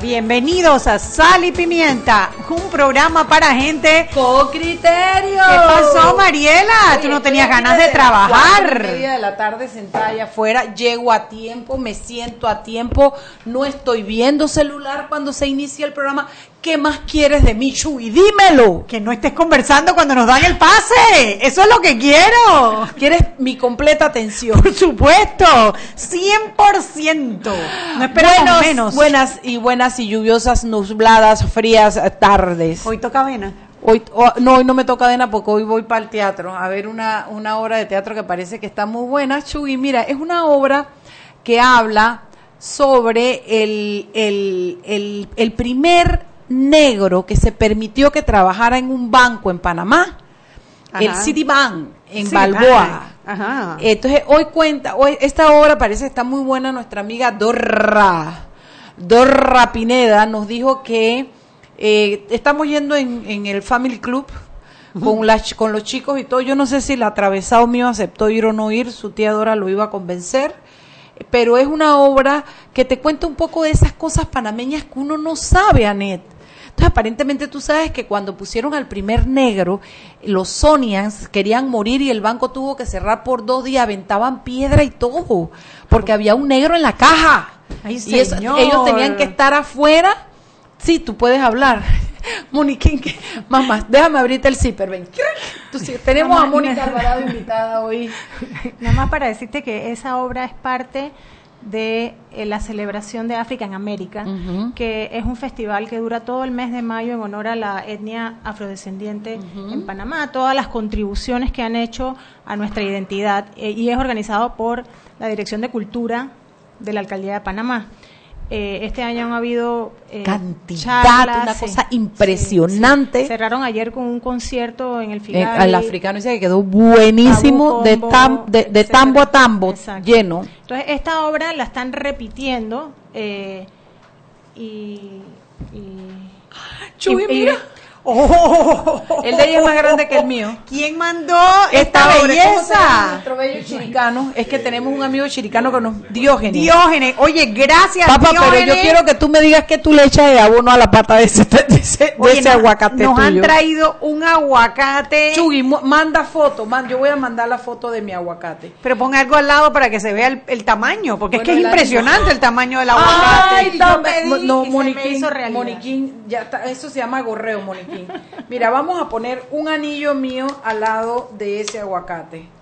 bienvenidos a Sal y Pimienta, un programa para gente con criterio. ¿Qué pasó, Mariela? Tú no tenías ganas de, trabajar. media de la tarde sentada allá afuera, llego a tiempo, me siento a tiempo, no estoy viendo celular cuando se inicia el programa. ¿Qué más quieres de mí, Chuy? Dímelo. Que no estés conversando cuando nos dan el pase. Eso es lo que quiero. ¿Quieres mi completa atención? Por supuesto. 100%. No esperamos menos. Buenas y buenas y lluviosas, nubladas, frías tardes. Hoy toca vena. Hoy, oh, no, hoy no me toca vena porque hoy voy para el teatro a ver una, una obra de teatro que parece que está muy buena. Chuy, mira, es una obra que habla sobre el, el, el, el primer negro que se permitió que trabajara en un banco en Panamá, el Citibank en Balboa. Entonces, hoy cuenta, hoy esta obra parece que está muy buena. Nuestra amiga Dorra, Dorra Pineda, nos dijo que eh, estamos yendo en, el Family Club con, con los chicos y todo. Yo no sé si el atravesado mío aceptó ir o no ir, su tía Dora lo iba a convencer pero es una obra que te cuenta un poco de esas cosas panameñas que uno no sabe, Anet. Entonces, aparentemente tú sabes que cuando pusieron al primer negro, los Sonians querían morir y el banco tuvo que cerrar por dos días, aventaban piedra y todo, porque había un negro en la caja. y ellos tenían que estar afuera. Sí, tú puedes hablar. Moniquín, mamá, déjame abrirte el zipper, ven. tenemos a Mónica Alvarado invitada hoy. Nada más para decirte que esa obra es parte de eh, la celebración de África en América, que es un festival que dura todo el mes de mayo en honor a la etnia afrodescendiente en Panamá, todas las contribuciones que han hecho a nuestra identidad eh, y es organizado por la Dirección de Cultura de la Alcaldía de Panamá. Eh, este año han habido eh, cantidad, una cosa impresionante. Cerraron ayer con un concierto en el final. el africano dice que quedó buenísimo, de, de, tambo a tambo, lleno. Entonces, esta obra la están repitiendo eh, y, y, mira. Oh. El de ella es más grande que el mío. ¿Quién mandó esta, belleza? Nuestro bello chiricano. Es que tenemos un amigo chiricano que nos. Diógenes. Diógenes. Oye, gracias, Papá, pero yo quiero que tú me digas que tú le echas de abono a la pata de ese, de ese, aguacate. Nos han traído un aguacate. Chugui, manda foto. Man, yo voy a mandar la foto de mi aguacate. Pero pon algo al lado para que se vea el, tamaño, porque es que es impresionante el tamaño del aguacate. Ay, no, Moniquín, Moniquín, ya está, eso se llama gorreo, Moniquín. Mira, vamos a poner un anillo mío al lado de ese aguacate.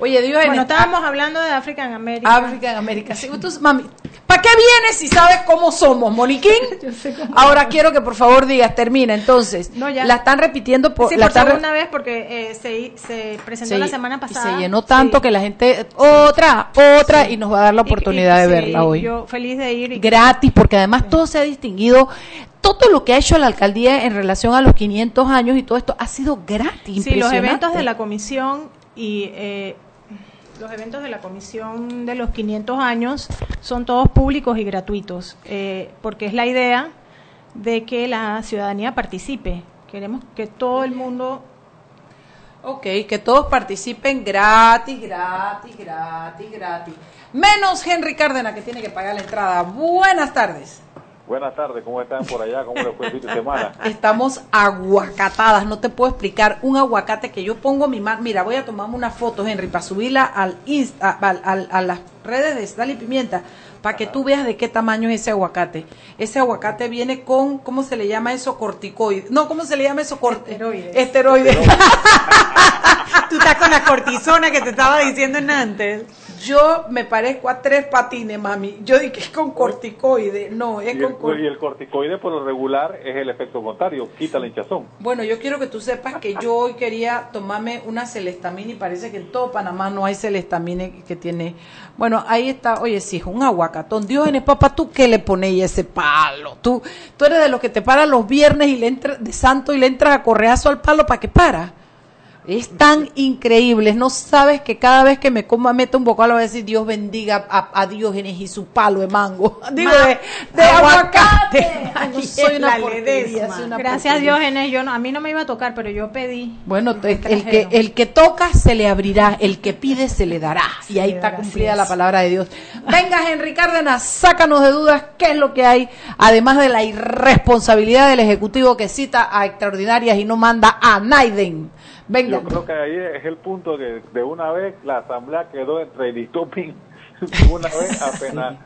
Oye, Dios, bueno, estábamos hablando de África en América. África en América. Sí, entonces, mami, ¿para qué vienes si sabes cómo somos, Moniquín? Ahora quiero que por favor digas, termina. Entonces, no, ya. la están repitiendo por, sí, la por segunda vez porque eh, se, se, presentó la semana pasada. Y se llenó tanto que la gente, otra, otra, y nos va a dar la oportunidad de verla hoy. Yo feliz de ir. Gratis, porque además todo se ha distinguido todo lo que ha hecho la alcaldía en relación a los 500 años y todo esto ha sido gratis. Sí, los eventos de la comisión y eh, los eventos de la comisión de los 500 años son todos públicos y gratuitos, eh, porque es la idea de que la ciudadanía participe. Queremos que todo el mundo Ok, que todos participen gratis, gratis, gratis, gratis. Menos Henry Cárdenas que tiene que pagar la entrada. Buenas tardes. Buenas tardes, ¿cómo están por allá? ¿Cómo les fue el fin de semana? Estamos aguacatadas, no te puedo explicar. Un aguacate que yo pongo mi mano. Mira, voy a tomarme una foto, Henry, para subirla al Insta, a las redes de Sal y Pimienta, para que tú veas de qué tamaño es ese aguacate. Ese aguacate viene con, ¿cómo se le llama eso? Corticoide. No, ¿cómo se le llama eso? Esteroides. Esteroides. tú estás con la cortisona que te estaba diciendo en antes. Yo me parezco a tres patines, mami. Yo dije que es con corticoide. No, es con corticoide. Y el corticoide, por lo regular, es el efecto contrario, quita la hinchazón. Bueno, yo quiero que tú sepas que yo hoy quería tomarme una celestamina y parece que en todo Panamá no hay celestamina que tiene. Bueno, ahí está. Oye, sí, un aguacate vacatón. Diógenes, papá, ¿tú qué le pones ese palo? Tú, tú eres de los que te paras los viernes y le entra, de santo y le entras a correazo al palo para que para. Es tan increíble, no sabes que cada vez que me coma meto un bocado voy a decir Dios bendiga a, a Diógenes y su palo de mango. Digo, Ma- de, de aguacate. No soy una porquería, soy una Gracias porquería. Diógenes, yo no, a mí no me iba a tocar, pero yo pedí. Bueno, el, el que, el que toca se le abrirá, el que pide se le dará. Y ahí está cumplida la palabra de Dios. Venga, Henry Cárdenas, sácanos de dudas qué es lo que hay, además de la irresponsabilidad del Ejecutivo que cita a extraordinarias y no manda a Naiden. Venga. Creo que ahí es el punto que de una vez la asamblea quedó entre distoping. una vez apenas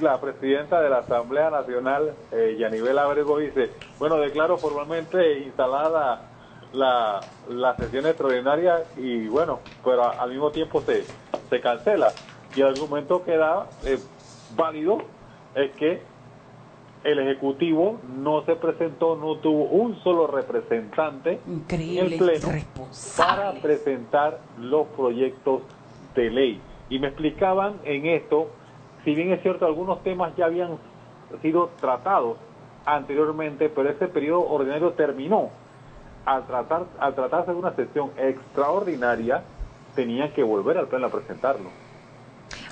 la presidenta de la Asamblea Nacional, eh, Yanibel Abrego, dice, bueno, declaro formalmente instalada la, la sesión extraordinaria y bueno, pero al mismo tiempo se, se cancela. Y el argumento que da eh, válido es que el Ejecutivo no se presentó, no tuvo un solo representante Increíble, en pleno para presentar los proyectos de ley. Y me explicaban en esto, si bien es cierto, algunos temas ya habían sido tratados anteriormente, pero ese periodo ordinario terminó. Al, tratar, al tratarse de una sesión extraordinaria, tenían que volver al pleno a presentarlo.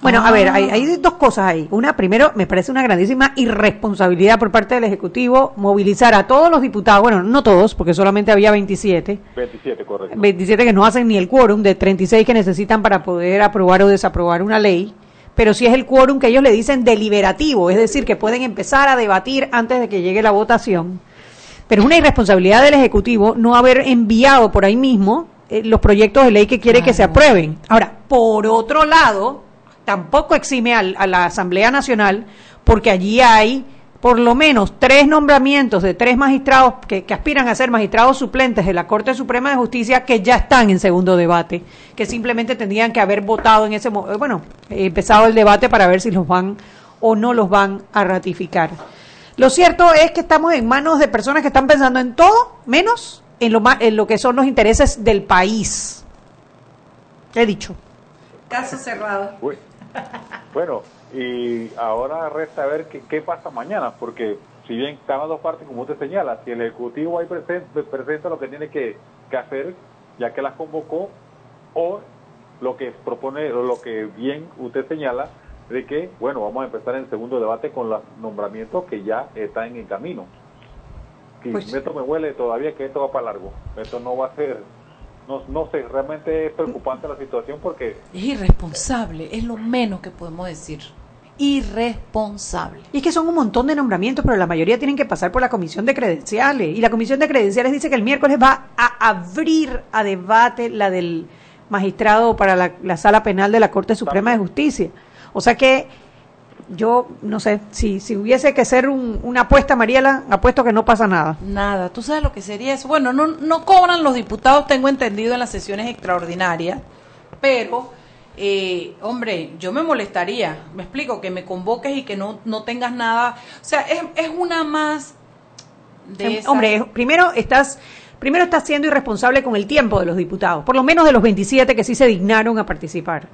Bueno, a ver, Ah. hay, hay dos cosas ahí. Una, primero, me parece una grandísima irresponsabilidad por parte del Ejecutivo movilizar a todos los diputados, bueno, no todos, porque solamente había 27, 27, correcto. 27 que no hacen ni el quórum de 36 que necesitan para poder aprobar o desaprobar una ley, pero sí es el quórum que ellos le dicen deliberativo, es decir, que pueden empezar a debatir antes de que llegue la votación. Pero es una irresponsabilidad del Ejecutivo no haber enviado por ahí mismo eh, los proyectos de ley que quiere que se aprueben. Ahora, por otro lado, tampoco exime al- a la Asamblea Nacional, porque allí hay por lo menos tres nombramientos de tres magistrados que, que aspiran a ser magistrados suplentes de la Corte Suprema de Justicia que ya están en segundo debate, que simplemente tendrían que haber votado en ese momento, bueno, eh, empezado el debate para ver si los van o no los van a ratificar. Lo cierto es que estamos en manos de personas que están pensando en todo menos en lo, en lo que son los intereses del país. He dicho. Caso cerrado. Uy. Bueno, y ahora resta ver qué, qué pasa mañana, porque si bien están las dos partes, como usted señala, si el Ejecutivo ahí presenta, presenta lo que tiene que, que hacer, ya que las convocó, o lo que propone, o lo que bien usted señala, de que, bueno, vamos a empezar el segundo debate con los nombramientos que ya están en camino. Y Pues- esto me huele todavía que esto va para largo. Esto no va a ser, no, no sé, realmente es preocupante la situación porque Es irresponsable, es lo menos que podemos decir. Irresponsable. Y es que son un montón de nombramientos, pero la mayoría tienen que pasar por la comisión de credenciales. Y la comisión de credenciales dice que el miércoles va a abrir a debate la del magistrado para la, la sala penal de la Corte Suprema de Justicia. O sea que yo no sé, si, si hubiese que ser un- una apuesta, Mariela, apuesto que no pasa nada. Nada, ¿tú sabes lo que sería eso? Bueno, no, no cobran los diputados, tengo entendido, en las sesiones extraordinarias, pero, eh, hombre, yo me molestaría, me explico, que me convoques y que no, no tengas nada, o sea, es, es una más de Em, esas- Hombre, primero estás, primero estás siendo irresponsable con el tiempo de los diputados, por lo menos de los 27 que sí se dignaron a participar.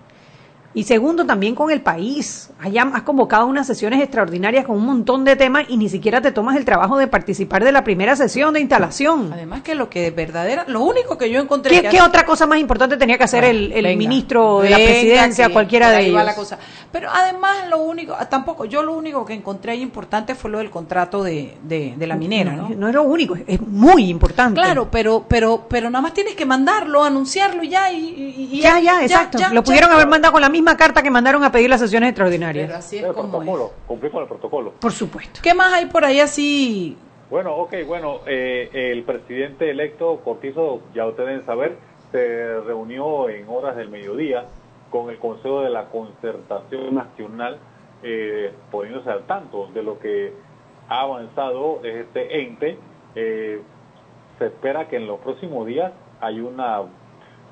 Y segundo, también con el país. Allá has convocado unas sesiones extraordinarias con un montón de temas y ni siquiera te tomas el trabajo de participar de la primera sesión de instalación. Además que lo que verdadera, lo único que yo encontré ¿Qué, que qué otra cosa más importante tenía que hacer el, el Venga, ministro de la presidencia, que cualquiera de ellos? la cosa. Pero además lo único, ah, tampoco, yo lo único que encontré ahí importante fue lo del contrato de, de, de la minera, ¿no? No es lo único, es- es muy importante. Claro, pero, pero, pero nada más tienes que mandarlo, anunciarlo ya, y, y- y Ya, ya, exacto. ya, lo pudieron haber mandado con la misma carta que mandaron a pedir las sesiones Pero extraordinarias. así es el como es. protocolo, cumplir con el protocolo. Por supuesto. ¿Qué más hay por ahí así? Bueno, ok, bueno, eh, el presidente electo Cortizo, ya ustedes deben saber, se reunió en horas del mediodía con el Consejo de la Concertación Nacional, eh, poniéndose al tanto de lo que ha avanzado este ente. Eh, se espera que en los próximos días hay una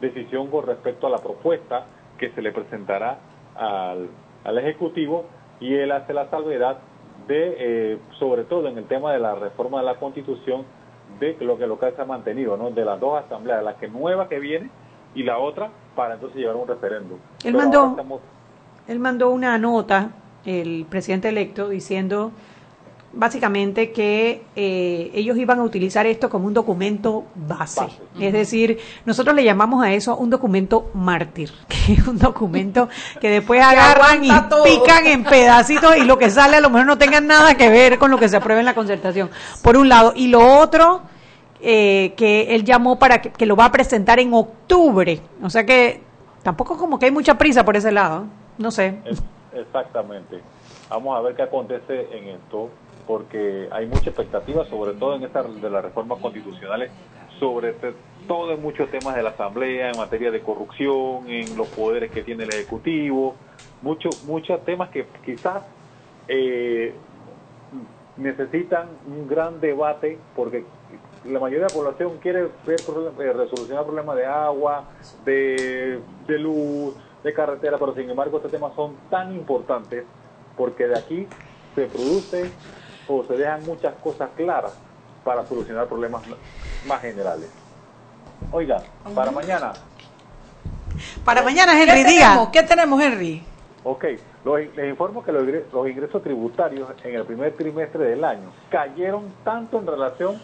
decisión con respecto a la propuesta que se le presentará al, al Ejecutivo y él hace la salvedad de, eh, sobre todo en el tema de la reforma de la Constitución, de lo que local se ha mantenido, ¿no? De las dos asambleas, la que nueva que viene y la otra para entonces llevar un referéndum. Él mandó- estamos- Él mandó una nota el presidente electo diciendo básicamente que eh, ellos iban a utilizar esto como un documento base. Es decir, nosotros le llamamos a eso un documento mártir, que es un documento que después agarran y pican en pedacitos y lo que sale a lo mejor no tenga nada que ver con lo que se aprueba en la concertación, por un lado. Y lo otro, eh, que él llamó para que, lo va a presentar en octubre. O sea que tampoco como que hay mucha prisa por ese lado. No sé. Exactamente. Vamos a ver qué acontece en esto porque hay mucha expectativa, sobre todo en esta de las reformas constitucionales, sobre todo en muchos temas de la Asamblea, en materia de corrupción, en los poderes que tiene el Ejecutivo, muchos muchos temas que quizás eh, necesitan un gran debate, porque la mayoría de la población quiere ver, eh, resolucionar problemas de agua, de, de luz, de carretera, pero sin embargo estos temas son tan importantes porque de aquí se produce o se dejan muchas cosas claras para solucionar problemas más generales. Oiga, para mañana. Para mañana, Henry, diga. ¿Qué tenemos, Henry? Ok, les informo que los, los ingresos tributarios en el primer trimestre del año cayeron tanto en relación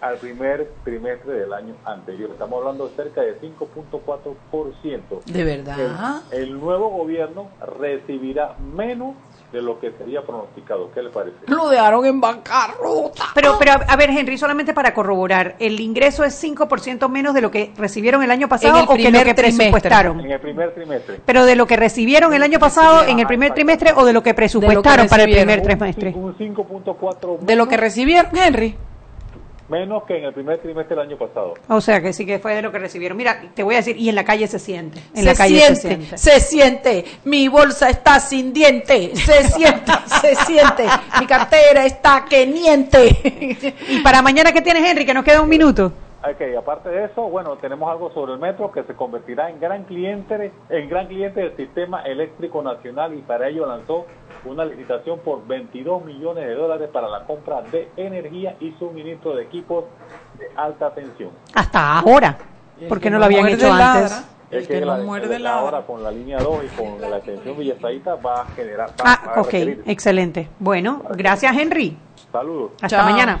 al primer trimestre del año anterior. Estamos hablando de cerca de 5.4%. ¿De verdad? el, nuevo gobierno recibirá menos de lo que sería pronosticado. ¿Qué le parece? Lo dejaron en bancarrota. Pero, pero a ver, Henry, solamente para corroborar, ¿el ingreso es 5% menos de lo que recibieron el año pasado o que lo que presupuestaron? En el primer trimestre. Pero de lo que recibieron el año pasado en el primer trimestre o de lo que presupuestaron para el primer trimestre? Un 5.4 de lo que recibieron, Henry menos que en el primer trimestre del año pasado. O sea, que sí que fue de lo que recibieron. Mira, te voy a decir, y en la calle se siente. En se la calle siente, se siente. Se siente. Mi bolsa está sin diente. Se siente, se siente. Mi cartera está que niente. y para mañana, ¿qué tienes, Henry? Que nos queda un minuto. Ok, aparte de eso, bueno, tenemos algo sobre el metro que se convertirá en gran cliente, en gran cliente del sistema eléctrico nacional y para ello lanzó una licitación por 22 millones de dólares para la compra de energía y suministro de equipos de alta tensión. Hasta ahora, porque no lo habían hecho antes. El que, no muerde la ahora con la línea 2 y con la extensión Villasaita va a generar. ah, ok, excelente. Bueno, gracias Henry. Saludos. Hasta mañana.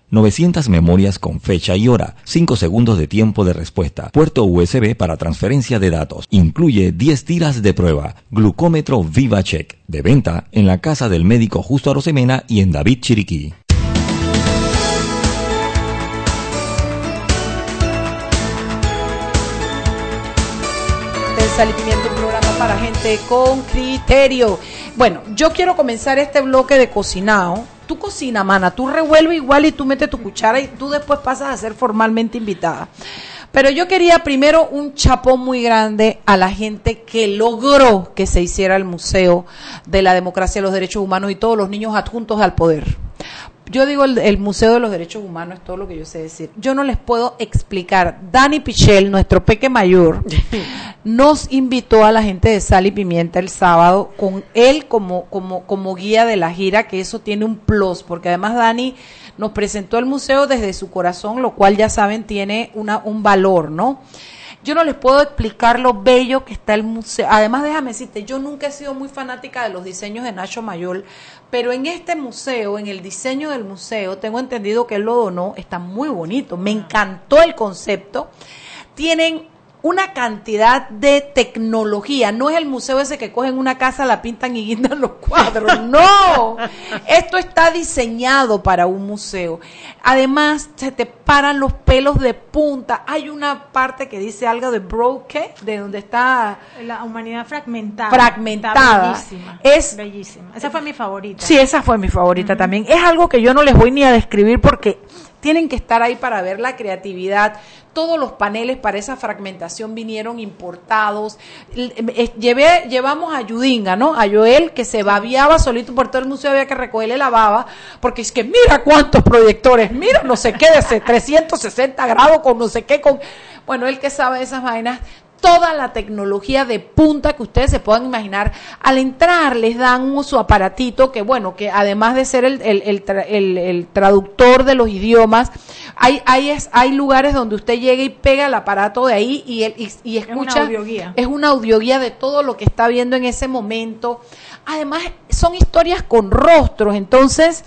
900 memorias con fecha y hora, 5 segundos de tiempo de respuesta, puerto USB para transferencia de datos. Incluye 10 tiras de prueba. Glucómetro VivaCheck. De venta en la casa del médico Justo Arosemena y en David Chiriquí. Sal un programa para gente con criterio. Bueno, yo quiero comenzar este bloque de cocinado. Tú cocina, mana, tú revuelves igual y tú metes tu cuchara y tú después pasas a ser formalmente invitada. Pero yo quería primero un chapón muy grande a la gente que logró que se hiciera el Museo de la Democracia los Derechos Humanos y todos los niños adjuntos al poder. Yo digo el, el, Museo de los Derechos Humanos es todo lo que yo sé decir. Yo no les puedo explicar. Dani Pichel, nuestro peque mayor, nos invitó a la gente de Sal y Pimienta el sábado con él como, como, como guía de la gira, que eso tiene un plus, porque además Dani nos presentó el museo desde su corazón, lo cual ya saben tiene una, un valor, ¿no? Yo no les puedo explicar lo bello que está el museo. Además, déjame decirte, yo nunca he sido muy fanática de los diseños de Nacho Mayol, pero en este museo, en el diseño del museo, tengo entendido que él lo donó, está muy bonito. Me encantó el concepto. Tienen una cantidad de tecnología. No es el museo ese que cogen una casa, la pintan y guindan los cuadros. No. Esto está diseñado para un museo. Además, se te paran los pelos de punta. Hay una parte que dice algo de broke, de donde está la humanidad fragmentada. Fragmentada. bellísima. Es bellísima. Esa fue mi favorita. Sí, esa fue mi favorita uh -huh. también. Es algo que yo no les voy ni a describir porque tienen que estar ahí para ver la creatividad. Todos los paneles para esa fragmentación vinieron importados. Llevé, llevamos a Yudinga, ¿no? A Joel, que se babiaba solito por todo el museo, había que recogerle la baba, porque es que mira cuántos proyectores, mira no sé qué, de 360 grados con no sé qué, con... Bueno, él que sabe esas vainas, toda la tecnología de punta que ustedes se puedan imaginar. Al entrar les dan su aparatito que, bueno, que además de ser el, el, el, tra el traductor de los idiomas, hay, hay, es, hay lugares donde usted llega y pega el aparato de ahí y, y, y escucha. Es una audioguía. Es una audioguía de todo lo que está viendo en ese momento. Además, son historias con rostros, entonces,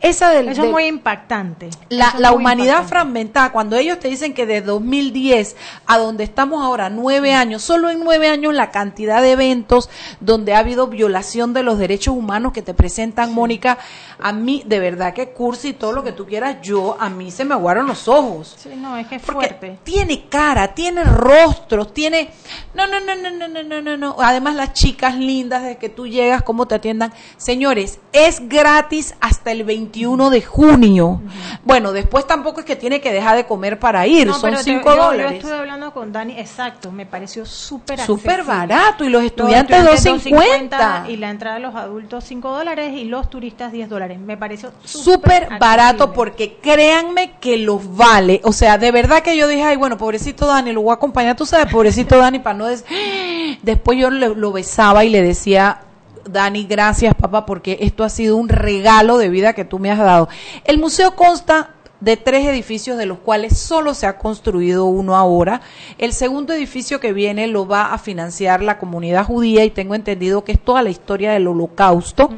esa del, Eso es muy impactante. La, la humanidad fragmentada, cuando ellos te dicen que de 2010 a donde estamos ahora, nueve años, solo en nueve años la cantidad de eventos donde ha habido violación de los derechos humanos que te presentan. Mónica, a mí, de verdad que cursi y todo lo que tú quieras, yo, a mí se me aguaron los ojos. Sí, no, es que es fuerte. Tiene cara, tiene rostros, tiene... No, no, no, no, no, no, no, no. Además, las chicas lindas de que tú llegas cómo te atiendan. Señores, es gratis hasta el 21 de junio. Uh -huh. Bueno, después tampoco es que tiene que dejar de comer para ir, No, son pero te- 5 yo- Yo dólares. estuve hablando con Dani, exacto, me pareció súper Súper barato y los estudiantes 250. y la entrada de los adultos 5 dólares y los turistas 10 dólares. Me pareció súper barato porque créanme que los vale. O sea, de verdad que yo dije, ay, bueno, pobrecito Dani, lo voy a acompañar, tú sabes, pobrecito Dani, para no decir... Después yo le- lo besaba y le decía, Dani, gracias papá, porque esto ha sido un regalo de vida que tú me has dado. El museo consta de tres edificios de los cuales solo se ha construido uno ahora. El segundo edificio que viene lo va a financiar la comunidad judía y tengo entendido que es toda la historia del holocausto.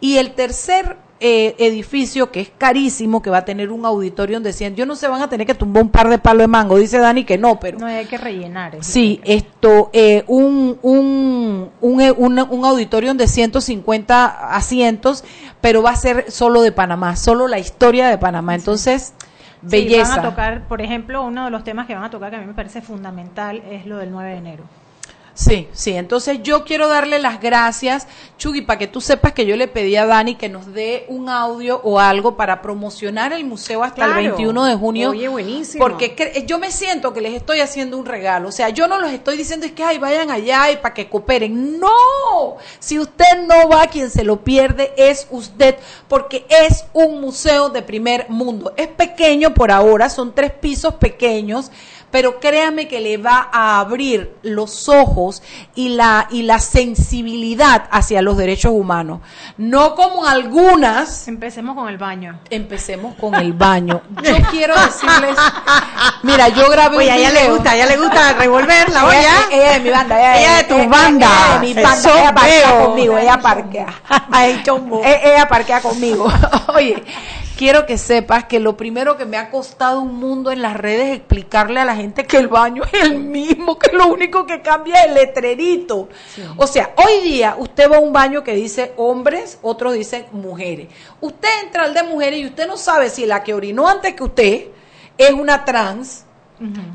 Y el tercer eh, edificio que es carísimo, que va a tener un auditorio de 100. Yo no sé, van a tener que tumbar un par de palos de mango. Dice Dani que no, pero. No hay que rellenar. eso. Sí, esto, eh, un, un, un, eh, un, un auditorio de 150 asientos, pero va a ser solo de Panamá, solo la historia de Panamá. Entonces, Sí, belleza. van a tocar, por ejemplo, uno de los temas que van a tocar que a mí me parece fundamental es lo del 9 de enero. Sí, sí, entonces yo quiero darle las gracias, Chugui, para que tú sepas que yo le pedí a Dani que nos dé un audio o algo para promocionar el museo hasta el Claro. 21 de junio. Oye, buenísimo. Porque cre- yo me siento que les estoy haciendo un regalo. O sea, yo no los estoy diciendo es que ay, vayan allá y para que cooperen. No, si usted no va, quien se lo pierde es usted, porque es un museo de primer mundo. Es pequeño por ahora, son tres pisos pequeños pero créame que le va a abrir los ojos y la y la sensibilidad hacia los derechos humanos. No como algunas. Empecemos con el baño. Empecemos con el baño. Yo quiero decirles, mira, yo grabé Oye, un a ella le gusta, a ella le gusta revolver la Ella, olla. ella de mi banda, ella, Ella de tu ella- banda. ella de mi banda, Eso ella parquea veo. conmigo, ella parquea. Ay, chombo. Ella parquea conmigo. Oye, quiero que sepas que lo primero que me ha costado un mundo en las redes es explicarle a la gente que el baño es el mismo, que lo único que cambia es el letrerito. O sea, hoy día usted va a un baño que dice hombres, otros dicen mujeres. Usted entra al de mujeres y usted no sabe si la que orinó antes que usted es una trans,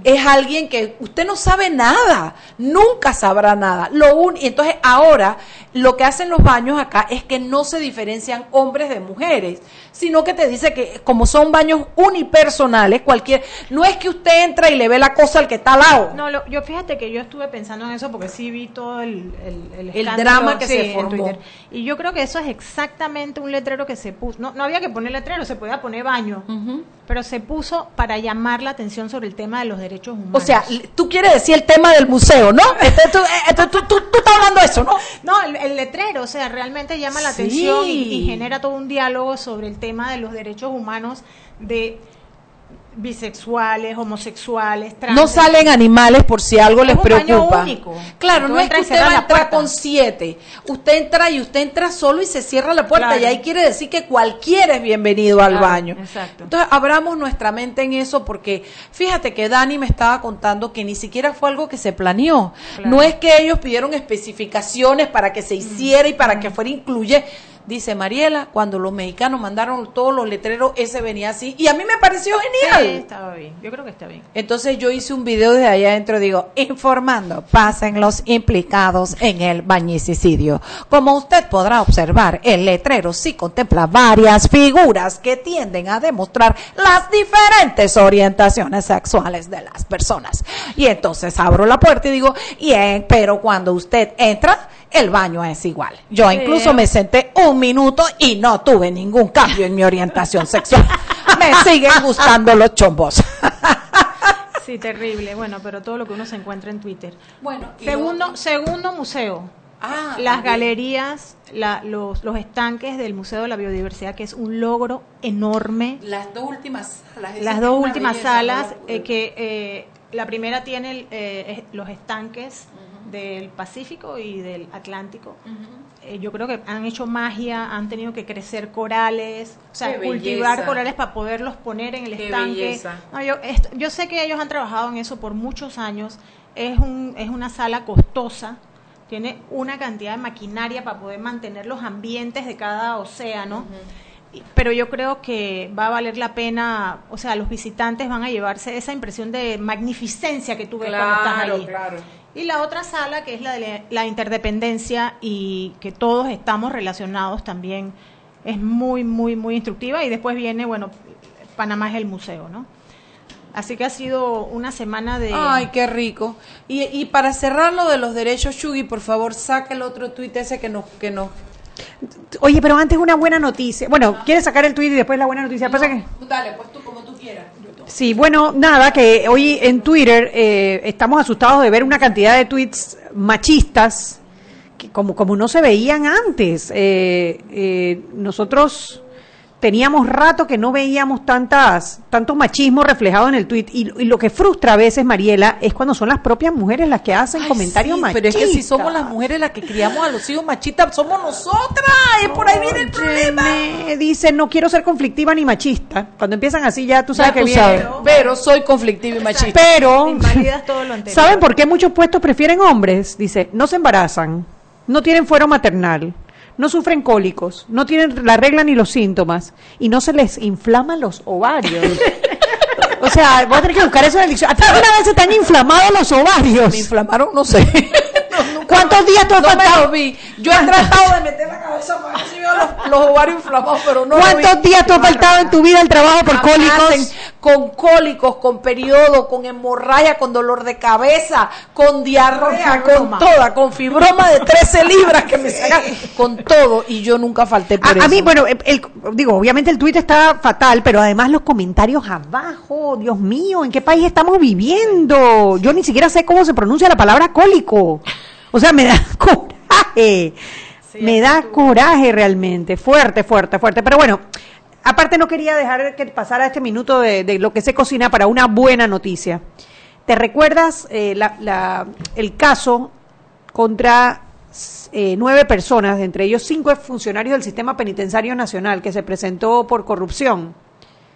es alguien que usted no sabe nada, nunca sabrá nada. Lo un, y entonces ahora lo que hacen los baños acá es que no se diferencian hombres de mujeres, sino que te dice que como son baños unipersonales, cualquier, no es que usted entra y le ve la cosa al que está al lado. No, lo- yo fíjate que yo estuve pensando en eso porque sí vi todo el, el, el El escándalo, drama que sí, se en formó. Twitter. Y yo creo que eso es exactamente un letrero que se puso. No, no había que poner letrero, se podía poner baño. Pero se puso para llamar la atención sobre el tema de los derechos humanos. O sea, tú quieres decir el tema del museo, ¿no? Entonces tú, eh, entonces tú, tú- tú estás hablando de eso, ¿no? No, el, el letrero, o sea, realmente llama la Sí. atención y, y genera todo un diálogo sobre el tema de los derechos humanos de bisexuales, homosexuales, trans. No salen animales por si algo Es les un baño preocupa. único. Claro, Tú no es que usted va a entrar con siete. Usted entra y usted entra solo y se cierra la puerta. Claro. Y ahí quiere decir que cualquiera es bienvenido al Claro, baño. exacto. Entonces, abramos nuestra mente en eso porque fíjate que Dani me estaba contando que ni siquiera fue algo que se planeó. Claro. No es que ellos pidieron especificaciones para que se hiciera y para que fuera incluye. Dice Mariela, cuando los mexicanos mandaron todos los letreros, ese venía así. Y a mí me pareció genial. Sí, estaba bien. Yo creo que está bien. Entonces yo hice un video desde allá adentro, digo, informando, pasen los implicados en el bañicicidio. Como usted podrá observar, el letrero sí contempla varias figuras que tienden a demostrar las diferentes orientaciones sexuales de las personas. Y entonces abro la puerta y digo, bien, pero cuando usted entra, el baño es igual. Yo incluso me senté un minuto y no tuve ningún cambio en mi orientación sexual. Me siguen gustando los chombos. Sí, terrible. Bueno, pero todo lo que uno se encuentra en Twitter. Bueno, Segundo, segundo museo. Ah, las galerías, la- los, los estanques del Museo de la Biodiversidad, que es un logro enorme. Las dos últimas salas. Las dos últimas salas, eh, que eh, la primera tiene el, eh, los estanques del Pacífico y del Atlántico. Eh, yo creo que han hecho magia, han tenido que crecer corales, o sea, Qué cultivar belleza. corales para poderlos poner en el Qué estanque. No, yo, esto- yo sé que ellos han trabajado en eso por muchos años. Es, un, es una sala costosa, tiene una cantidad de maquinaria para poder mantener los ambientes de cada océano. Pero yo creo que va a valer la pena, o sea, los visitantes van a llevarse esa impresión de magnificencia que tú ves cuando estás Claro, ahí. claro. Y la otra sala, que es la de la- interdependencia y que todos estamos relacionados también, es muy, muy, muy instructiva. Y después viene, bueno, Panamá es el museo, ¿no? Así que ha sido una semana de... Ay, qué rico. Y, y para cerrar lo de los derechos, Shugi, por favor, saca el otro tuit ese que nos... Que nos Oye, pero antes una buena noticia. Bueno, ¿quieres sacar el tweet y después la buena noticia? Pasa que- Dale, pues tú como tú quieras. Sí, bueno, nada, que hoy en Twitter eh, estamos asustados de ver una cantidad de tweets machistas que como, como no se veían antes. Eh, eh, nosotros teníamos rato que no veíamos tantas, tanto machismo reflejado en el tuit. Y, y lo que frustra a veces, Mariela, es cuando son las propias mujeres las que hacen Ay, comentarios sí, machistas. Pero es que si somos las mujeres las que criamos a los hijos machistas, somos nosotras. Y por ahí viene el problema. Me dicen, no quiero ser conflictiva ni machista. Cuando empiezan así, ya tú sabes Ya que tú viene. sabes, pero soy conflictiva y machista. Pero, todo lo. ¿saben por qué muchos puestos prefieren hombres? Dice, no se embarazan, no tienen fuero maternal, no sufren cólicos, no tienen la regla ni los síntomas y no se les inflaman los ovarios. o sea, voy a tener que buscar eso en el diccionario. ¿A ti alguna vez se te han inflamado los ovarios? Me inflamaron, no sé. ¿Cuántos días tú has No faltado? vi. Yo he tratado de meter la cabeza para ver si veo los, los ovarios inflamados, pero no ¿Cuántos días tú has faltado en tu vida al trabajo por cólicos? con cólicos, con periodo, con hemorragia, con dolor de cabeza, con diarrea, Con toda, con fibroma de 13 libras que me sacan, con todo, y yo nunca falté por A, eso. a mí, bueno, el- el- digo, obviamente el tuit está fatal, pero además los comentarios abajo, Dios mío, ¿en qué país estamos viviendo? Yo ni siquiera sé cómo se pronuncia la palabra cólico. O sea, me da coraje. me da coraje realmente, fuerte, fuerte, fuerte. Pero bueno, aparte no quería dejar que pasara este minuto de, de lo que se cocina para una buena noticia. ¿Te recuerdas eh, la- la- el caso contra eh, nueve personas, entre ellos cinco funcionarios del Sistema Penitenciario Nacional, que se presentó por corrupción?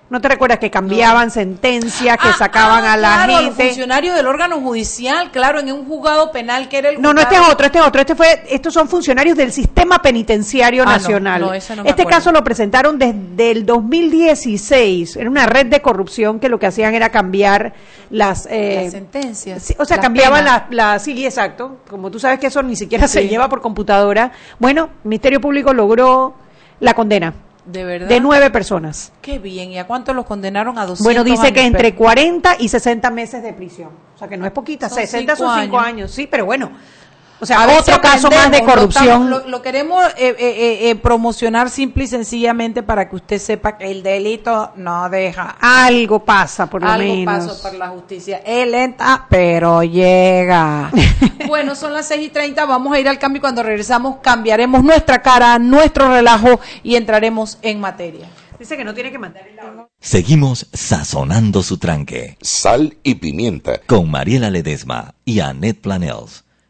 ¿No te recuerdas que cambiaban sentencias, que Ah, sacaban ah, a la claro, los gente? funcionarios del órgano judicial, claro, en un juzgado penal que era el No, no, este es otro, este es otro. Este fue, estos son funcionarios del Sistema Penitenciario Ah, no, Nacional. no, ese no me este caso lo presentaron desde el 2016. Era una red de corrupción que lo que hacían era cambiar las... eh, las sentencias. O sea, las cambiaban penas. la, sí, exacto. Como tú sabes que eso ni siquiera se lleva por computadora. Bueno, el Ministerio Público logró la condena De verdad. de nueve personas. Qué bien. ¿Y a cuántos los condenaron a 200 Bueno, dice que años? entre Pero- 40 y 60 meses de prisión. O sea, que no es poquita. Son 60 cinco son 5 años. años. Sí, pero bueno. O sea, A ver otro si caso más de corrupción. Lo, lo queremos eh, eh, eh, promocionar simple y sencillamente para que usted sepa que el delito no deja. Algo pasa, por lo Algo menos. pasó por la justicia. Es lenta, pero llega. bueno, son las 6 y 30. Vamos a ir al cambio y cuando regresamos cambiaremos nuestra cara, nuestro relajo y entraremos en materia. Dice que no tiene que mandar el agua. Seguimos sazonando su tranque. Sal y pimienta. Con Mariela Ledesma y Annette Planels.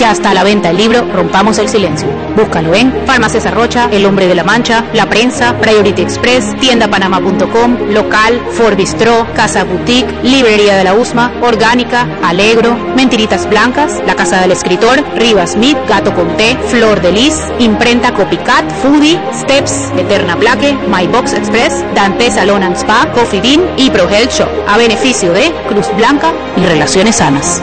Ya está a la venta el libro Rompamos el Silencio. Búscalo en Farmacias Arrocha, El Hombre de la Mancha, La Prensa, Priority Express, tiendapanama.com, Local, Ford Bistro, Casa Boutique, Librería de la USMA, Orgánica, Alegro, Mentiritas Blancas, La Casa del Escritor, Rivas Smith, Gato con Té, Flor de Lis, Imprenta Copycat, Foodie, Steps, Eterna Plaque, My Box Express, Dante Salon and Spa, Coffee Bean y Pro Health Shop, a beneficio de Cruz Blanca y Relaciones Sanas.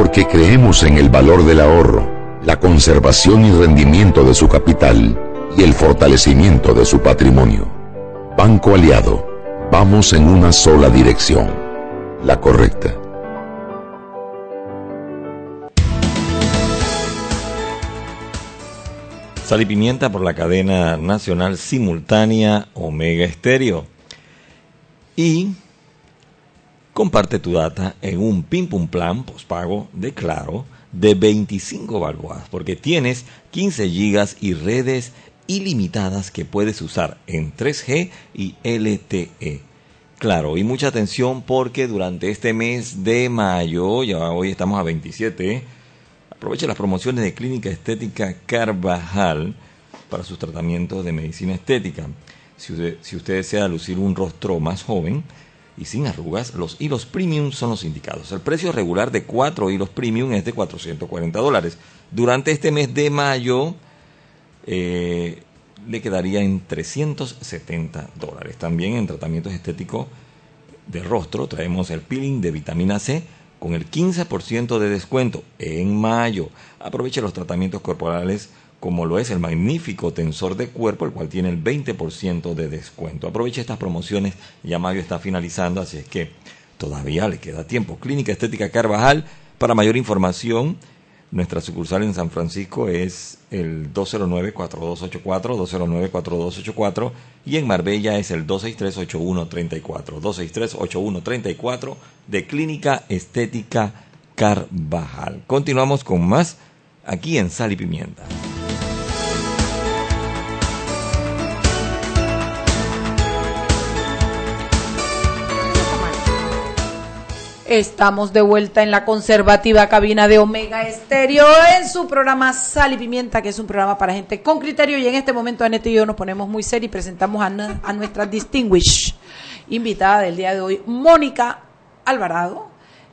porque creemos en el valor del ahorro, la conservación y rendimiento de su capital y el fortalecimiento de su patrimonio. Banco Aliado, vamos en una sola dirección, la correcta. Sal y pimienta por la cadena nacional simultánea Omega Estéreo. Y comparte tu data en un Pim Pum Plan postpago de Claro de 25 balboas, porque tienes 15 gigas y redes ilimitadas que puedes usar en 3G y LTE. Claro, y mucha atención porque durante este mes de mayo, ya hoy estamos a 27, aproveche las promociones de Clínica Estética Carvajal para sus tratamientos de medicina estética. Si usted, si usted desea lucir un rostro más joven, y sin arrugas, los hilos premium son los indicados. El precio regular de cuatro hilos premium es de 440 dólares. Durante este mes de mayo eh, le quedaría en 370 dólares. También en tratamientos estéticos de rostro traemos el peeling de vitamina C con el 15% de descuento en mayo. Aproveche los tratamientos corporales como lo es el magnífico tensor de cuerpo, el cual tiene el 20% de descuento. Aproveche estas promociones, ya mayo está finalizando, así es que todavía le queda tiempo. Clínica Estética Carvajal, para mayor información, nuestra sucursal en San Francisco es el 209-4284, 209-4284 y en Marbella es el 263-8134, 263-8134 de Clínica Estética Carvajal. Continuamos con más aquí en Sal y Pimienta. Estamos de vuelta en la conservativa cabina de Omega Estéreo en su programa Sal y Pimienta, que es un programa para gente con criterio. Y en este momento, Anete y yo nos ponemos muy serios y presentamos a, a nuestra distinguished invitada del día de hoy, Mónica Alvarado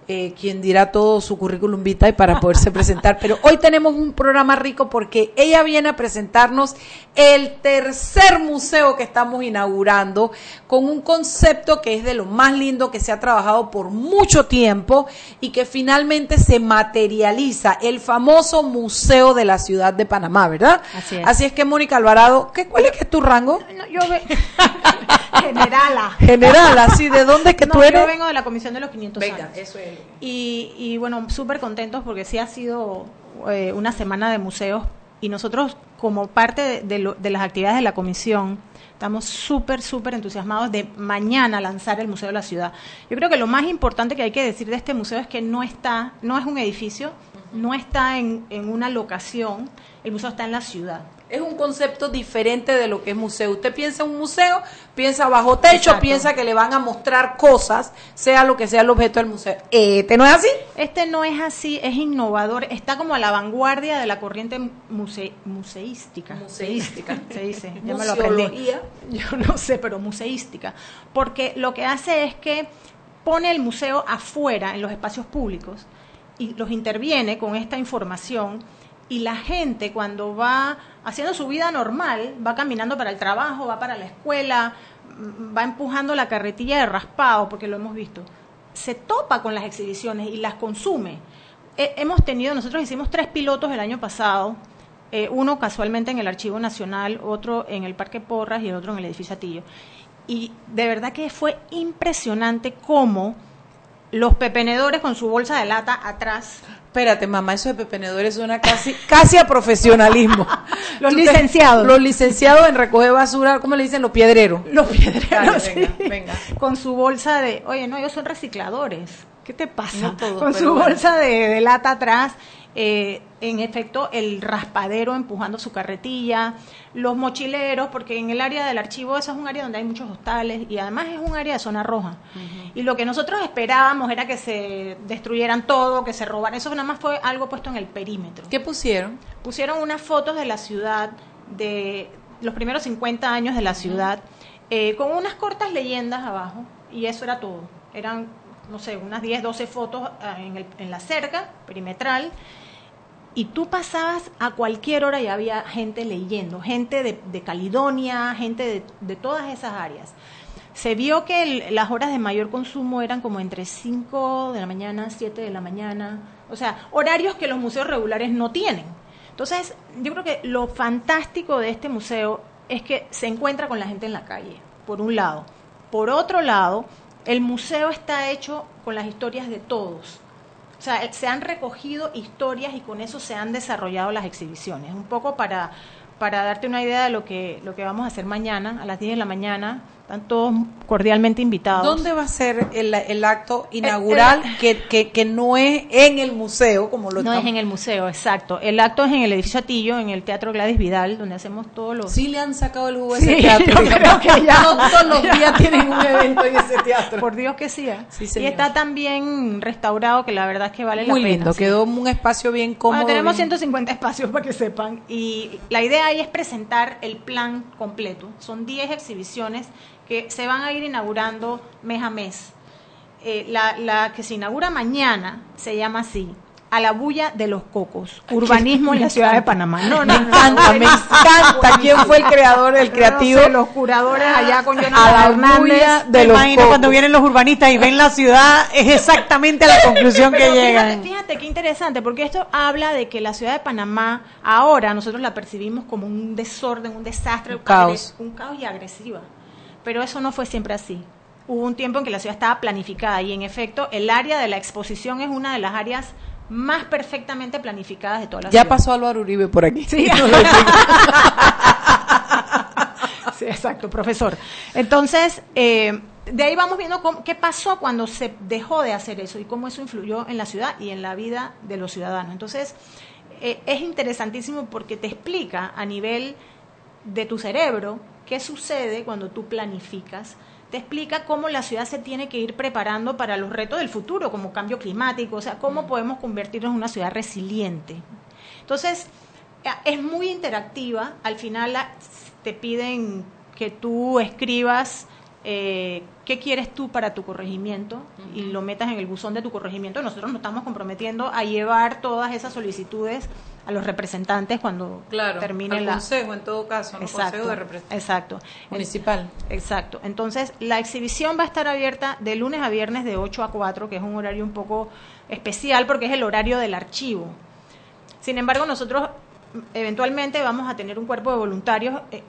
eh, quien dirá todo su currículum vitae para poderse presentar. Pero hoy tenemos un programa rico porque ella viene a presentarnos el tercer museo que estamos inaugurando con un concepto que es de lo más lindo que se ha trabajado por mucho tiempo y que finalmente se materializa, el famoso Museo de la Ciudad de Panamá, ¿verdad? Así es. Así es que, Mónica Alvarado, ¿qué, ¿cuál es, que es tu rango? yo Generala. Generala, sí, ¿de dónde es que tú eres? Yo vengo de la Comisión de los 500 Venga, eso es. Y, y bueno, súper contentos porque sí ha sido eh, una semana de museos y nosotros como parte de, de, las actividades de la comisión estamos súper, súper entusiasmados de mañana lanzar el Museo de la Ciudad. Yo creo que lo más importante que hay que decir de este museo es que no está, no es un edificio, no está en, en una locación, el museo está en la ciudad es un concepto diferente de lo que es museo. Usted piensa en un museo, piensa bajo techo, piensa que le van a mostrar cosas, sea lo que sea el objeto del museo. ¿Este no es así? Este no es así, es innovador, está como a la vanguardia de la corriente museística. Museística. Se dice, ya me lo aprendí. Yo no sé, pero museística. Porque lo que hace es que pone el museo afuera, en los espacios públicos, y los interviene con esta información y la gente cuando va haciendo su vida normal, va caminando para el trabajo, va para la escuela, mm, va empujando la carretilla de raspado, porque lo hemos visto, se topa con las exhibiciones y las consume. hemos tenido, nosotros hicimos tres pilotos el año pasado, eh, uno casualmente en el Archivo Nacional, otro en el Parque Porras y el otro en el edificio Atillo. Y de verdad que fue impresionante cómo los pepenedores con su bolsa de lata atrás espérate, mamá, eso de pepenedores suena casi, casi a profesionalismo. los licenciados. Los licenciados en recoger basura, ¿cómo le dicen? Los piedreros. Los piedreros. venga, venga. Con su bolsa de, oye, no, ellos son recicladores. ¿Qué te pasa? Con su bolsa de, lata atrás. Eh, en efecto, el raspadero empujando su carretilla, los mochileros, porque en el área del archivo eso es un área donde hay muchos hostales y además es un área de zona roja. Y lo que nosotros esperábamos era que se destruyeran todo, que se robaran. Eso nada más fue algo puesto en el perímetro. ¿Qué pusieron? Pusieron unas fotos de la ciudad, de los primeros 50 años de la ciudad, eh, con unas cortas leyendas abajo, y eso era todo. Eran, no sé, unas 10, 12 fotos ah, en, en la cerca perimetral y tú pasabas a cualquier hora y había gente leyendo, gente de, Caledonia, gente de, todas esas áreas. Se vio que las horas de mayor consumo eran como entre 5 de la mañana, 7 de la mañana, o sea, horarios que los museos regulares no tienen. Entonces, yo creo que lo fantástico de este museo es que se encuentra con la gente en la calle, por un lado. Por otro lado, el museo está hecho con las historias de todos. O sea, se han recogido historias y con eso se han desarrollado las exhibiciones. Un poco para, para darte una idea de lo que, lo que vamos a hacer mañana, a las 10 de la mañana, están todos cordialmente invitados. ¿Dónde va a ser el, el acto inaugural que, que, que, no es en el museo como lo No es en el museo, exacto. El acto es en el edificio Atillo, en el Teatro Gladys Vidal, donde hacemos todos los... Sí le han sacado el jugo a ese teatro. creo que ya. No todos los días tienen un evento en ese teatro. Por Dios que sí. ¿eh? sí y está tan bien restaurado que la verdad es que vale Muy la pena. Lindo, quedó un espacio bien cómodo. Bueno, tenemos 150 espacios para que sepan. Y la idea ahí es presentar el plan completo. Son 10 exhibiciones que se van a ir inaugurando mes a mes. Eh, la, la, que se inaugura mañana se llama así, a la bulla de los cocos, urbanismo en la ciudad de Panamá. No, me encanta, me encanta. ¿Quién fue el creador, el creativo? los curadores allá con Jonathan a la bulla de los cocos. cuando vienen los urbanistas y ven la ciudad, es exactamente la conclusión que llegan. Fíjate qué interesante, porque esto habla de que la ciudad de Panamá ahora nosotros la percibimos como un desorden, un desastre, un caos, un caos y agresiva pero eso no fue siempre así. Hubo un tiempo en que la ciudad estaba planificada y en efecto el área de la exposición es una de las áreas más perfectamente planificadas de toda la ya ciudad. Ya pasó Álvaro Uribe por aquí. Sí. sí, exacto, profesor. Entonces, eh, de ahí vamos viendo cómo, qué pasó cuando se dejó de hacer eso y cómo eso influyó en la ciudad y en la vida de los ciudadanos. Entonces, eh, es interesantísimo porque te explica a nivel de tu cerebro qué sucede cuando tú planificas, te explica cómo la ciudad se tiene que ir preparando para los retos del futuro, como cambio climático, o sea, cómo mm. podemos convertirnos en una ciudad resiliente. Entonces, eh, es muy interactiva, al final te piden que tú escribas eh, qué quieres tú para tu corregimiento y lo metas en el buzón de tu corregimiento. Nosotros nos estamos comprometiendo a llevar todas esas solicitudes a los representantes cuando termine el consejo en todo caso, consejo de representantes. Exacto. Municipal. Exacto. Entonces, la exhibición va a estar abierta de lunes a viernes de 8 a 4, que es un horario un poco especial porque es el horario del archivo. Sin embargo, nosotros eventualmente vamos a tener un cuerpo de voluntarios eh,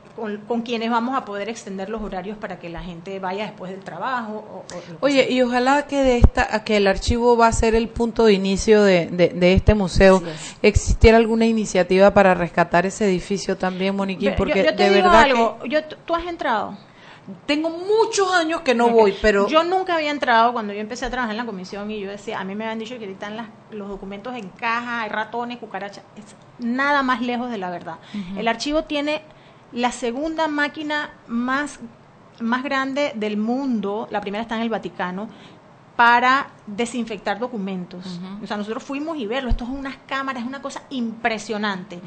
con, quienes vamos a poder extender los horarios para que la gente vaya después del trabajo. Oye, y ojalá que de esta, que el archivo va a ser el punto de inicio de, de, este museo, existiera alguna iniciativa para rescatar ese edificio también, Moniquín, porque yo, te de digo verdad algo, yo, tú has entrado. Tengo muchos años que no voy, pero... Yo nunca había entrado cuando yo empecé a trabajar en la comisión y yo decía, a mí me habían dicho que están las, los documentos en caja, hay ratones, cucarachas, es nada más lejos de la verdad. El archivo tiene la segunda máquina más, más grande del mundo, la primera está en el Vaticano, para desinfectar documentos. O sea, nosotros fuimos y verlo, esto es unas cámaras, es una cosa impresionante.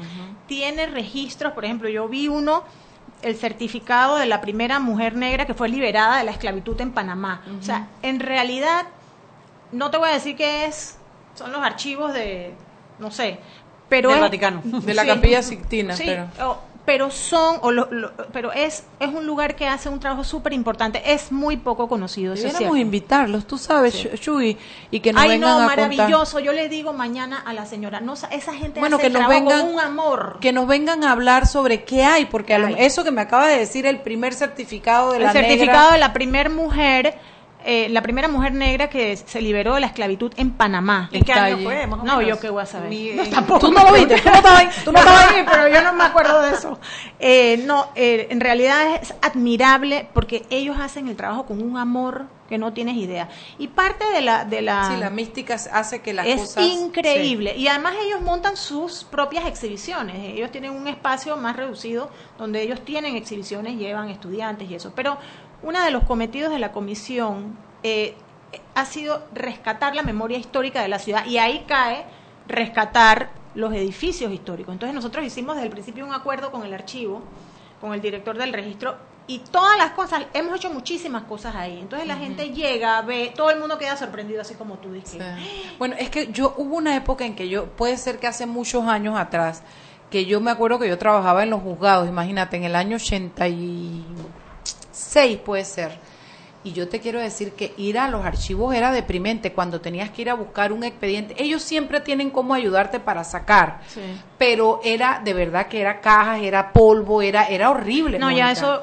Tiene registros, por ejemplo, yo vi uno el certificado de la primera mujer negra que fue liberada de la esclavitud en Panamá. O sea, en realidad, no te voy a decir que es, son los archivos de, no sé, pero del Vaticano, de la Capilla Sixtina. Sí, pero son, o lo, pero es, es un lugar que hace un trabajo súper importante, es muy poco conocido. Deberíamos invitarlos, tú sabes, Shui, y que nos Ay, vengan no, maravilloso, yo le digo mañana a la señora, no, esa gente bueno, hace que nos vengan, con un amor. Que nos vengan a hablar sobre qué hay, porque eso que me acaba de decir, el primer certificado de la El certificado de la primer mujer eh, la primera mujer negra que se liberó de la esclavitud en Panamá. ¿En qué año fue? no, yo qué voy a saber. no, tampoco. Tú no lo viste, tú no estabas ahí, tú no estabas ahí, pero yo no me acuerdo de eso. Eh, no, eh, en realidad es admirable porque ellos hacen el trabajo con un amor que no tienes idea. Y parte de la... De la sí, la mística hace que las es cosas... Es increíble. Y además ellos montan sus propias exhibiciones. Ellos tienen un espacio más reducido donde ellos tienen exhibiciones, llevan estudiantes y eso. Pero uno de los cometidos de la comisión eh, ha sido rescatar la memoria histórica de la ciudad y ahí cae rescatar los edificios históricos. Entonces nosotros hicimos desde el principio un acuerdo con el archivo, con el director del registro y todas las cosas, hemos hecho muchísimas cosas ahí. Entonces la gente llega, ve, todo el mundo queda sorprendido, así como tú dices. Bueno, es que yo hubo una época en que yo, puede ser que hace muchos años atrás, que yo me acuerdo que yo trabajaba en los juzgados, imagínate, en el año 86 puede ser y yo te quiero decir que ir a los archivos era deprimente cuando tenías que ir a buscar un expediente. Ellos siempre tienen cómo ayudarte para sacar, pero era de verdad que era cajas, era polvo, era era horrible. No, ya eso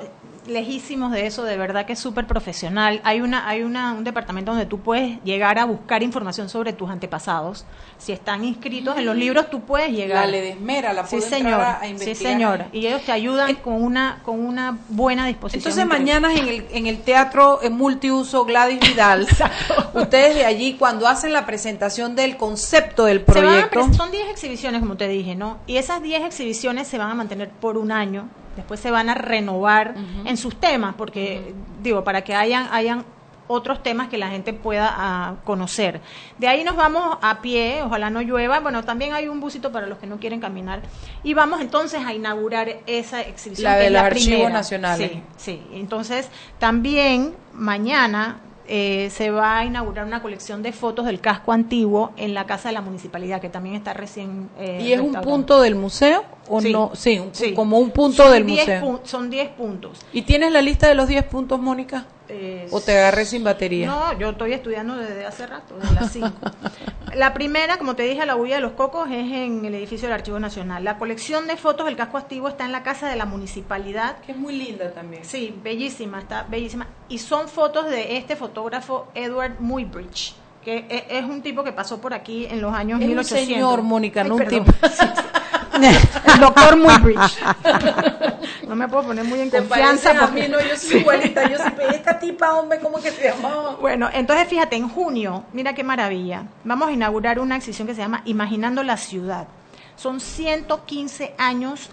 lejísimos de eso, de verdad que es súper profesional. Hay una, hay una, un departamento donde tú puedes llegar a buscar información sobre tus antepasados. Si están inscritos en los Mm. libros, tú puedes llegar. La Ledesmera, la sí, puedo señor. a- sí, investigar señor. ahí. Y ellos te ayudan con una, con una buena disposición. Entonces mañana en el, en el teatro eh, multiuso Gladys Vidal, ustedes de allí cuando hacen la presentación del concepto del Se van a proyecto, son 10 exhibiciones, como te dije, ¿no? Y esas 10 exhibiciones se van a mantener por un año. Después se van a renovar en sus temas, porque, digo, para que hayan, hayan otros temas que la gente pueda ah, conocer. De ahí nos vamos a pie, ojalá no llueva. Bueno, también hay un busito para los que no quieren caminar. Y vamos entonces a inaugurar esa exhibición. La que de es los la archivos primera. nacionales. Sí, sí. Entonces, también mañana eh, se va a inaugurar una colección de fotos del casco antiguo en la casa de la municipalidad, que también está recién. eh, ¿y es un punto del museo o Sí. no? Sí, un- Sí. como un punto Son del 10 museo. son 10 puntos. ¿Y tienes la lista de los 10 puntos, Mónica? Eh, ¿O te agarré sin batería? No, yo estoy estudiando desde hace rato, desde las 5. la primera, como te dije, la huella de los cocos es en el edificio del Archivo Nacional. La colección de fotos del casco antiguo está en la casa de la municipalidad. Que es muy linda también. Sí, bellísima, está bellísima. Y son fotos de este fotógrafo Edward Muybridge, que e- es un tipo que pasó por aquí en los años Es un 1800. señor, Mónica, no un tipo. El doctor Muybridge. No me puedo poner muy en Te confianza. pareces a porque- mí, no, yo soy igualita, yo soy esta tipa, hombre, ¿cómo que se llamaba? Bueno, entonces fíjate, en junio, mira qué maravilla, vamos a inaugurar una exhibición que se llama Imaginando la Ciudad. Son 115 años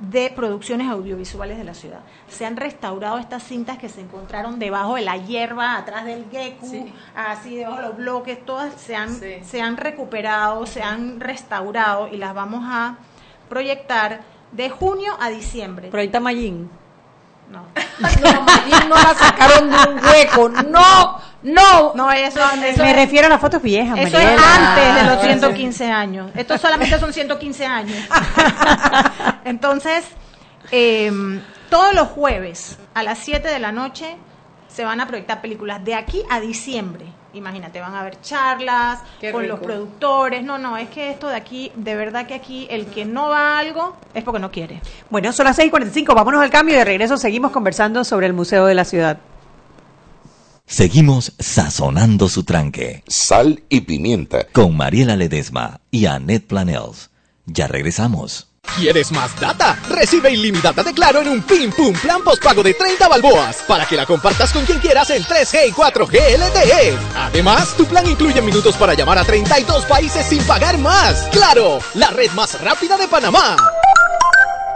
de producciones audiovisuales de la ciudad. Se han restaurado estas cintas que se encontraron debajo de la hierba, atrás del gecko, Sí. así debajo de los bloques, todas se han, Sí. se han recuperado, se han restaurado y las vamos a proyectar de junio a diciembre. Está Mayín. No. No, Mayín no la sacaron de un hueco, no, no. No, eso, eso Me es- refiero a las fotos viejas, Eso es antes de los Ah, 115 años. Estos solamente son 115 años. Entonces, eh, todos los jueves a las 7 de la noche se van a proyectar películas de aquí a diciembre. Imagínate, van a haber charlas Qué con rico. los productores. No, no, es que esto de aquí, de verdad que aquí el que no va a algo es porque no quiere. Bueno, son las 6:45. Vámonos al cambio y de regreso seguimos conversando sobre el Museo de la Ciudad. Seguimos sazonando su tranque. Sal y pimienta. Con Mariela Ledesma y Annette Planels. Ya regresamos. ¿Quieres más data? Recibe ilimitada de Claro en un Pim Pum Plan postpago de 30 balboas para que la compartas con quien quieras en 3G y 4G LTE. Además, tu plan incluye minutos para llamar a 32 países sin pagar más. ¡Claro! La red más rápida de Panamá.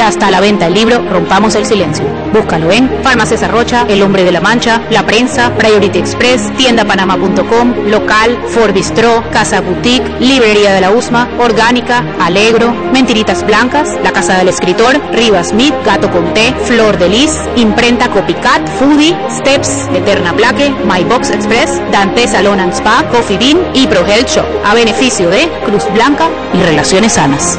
Ya está a la venta el libro Rompamos el Silencio. Búscalo en Farmacias Arrocha, El Hombre de la Mancha, La Prensa, Priority Express, tiendapanama.com, Local, Ford Bistro, Casa Boutique, Librería de la Usma, Orgánica, Alegro, Mentiritas Blancas, La Casa del Escritor, Rivas Smith, Gato con Té, Flor de Lis, Imprenta Copycat, Foodie, Steps, Eterna Plaque, My Box Express, Dante Salon and Spa, Coffee Bean y Pro Health Shop, a beneficio de Cruz Blanca y Relaciones Sanas.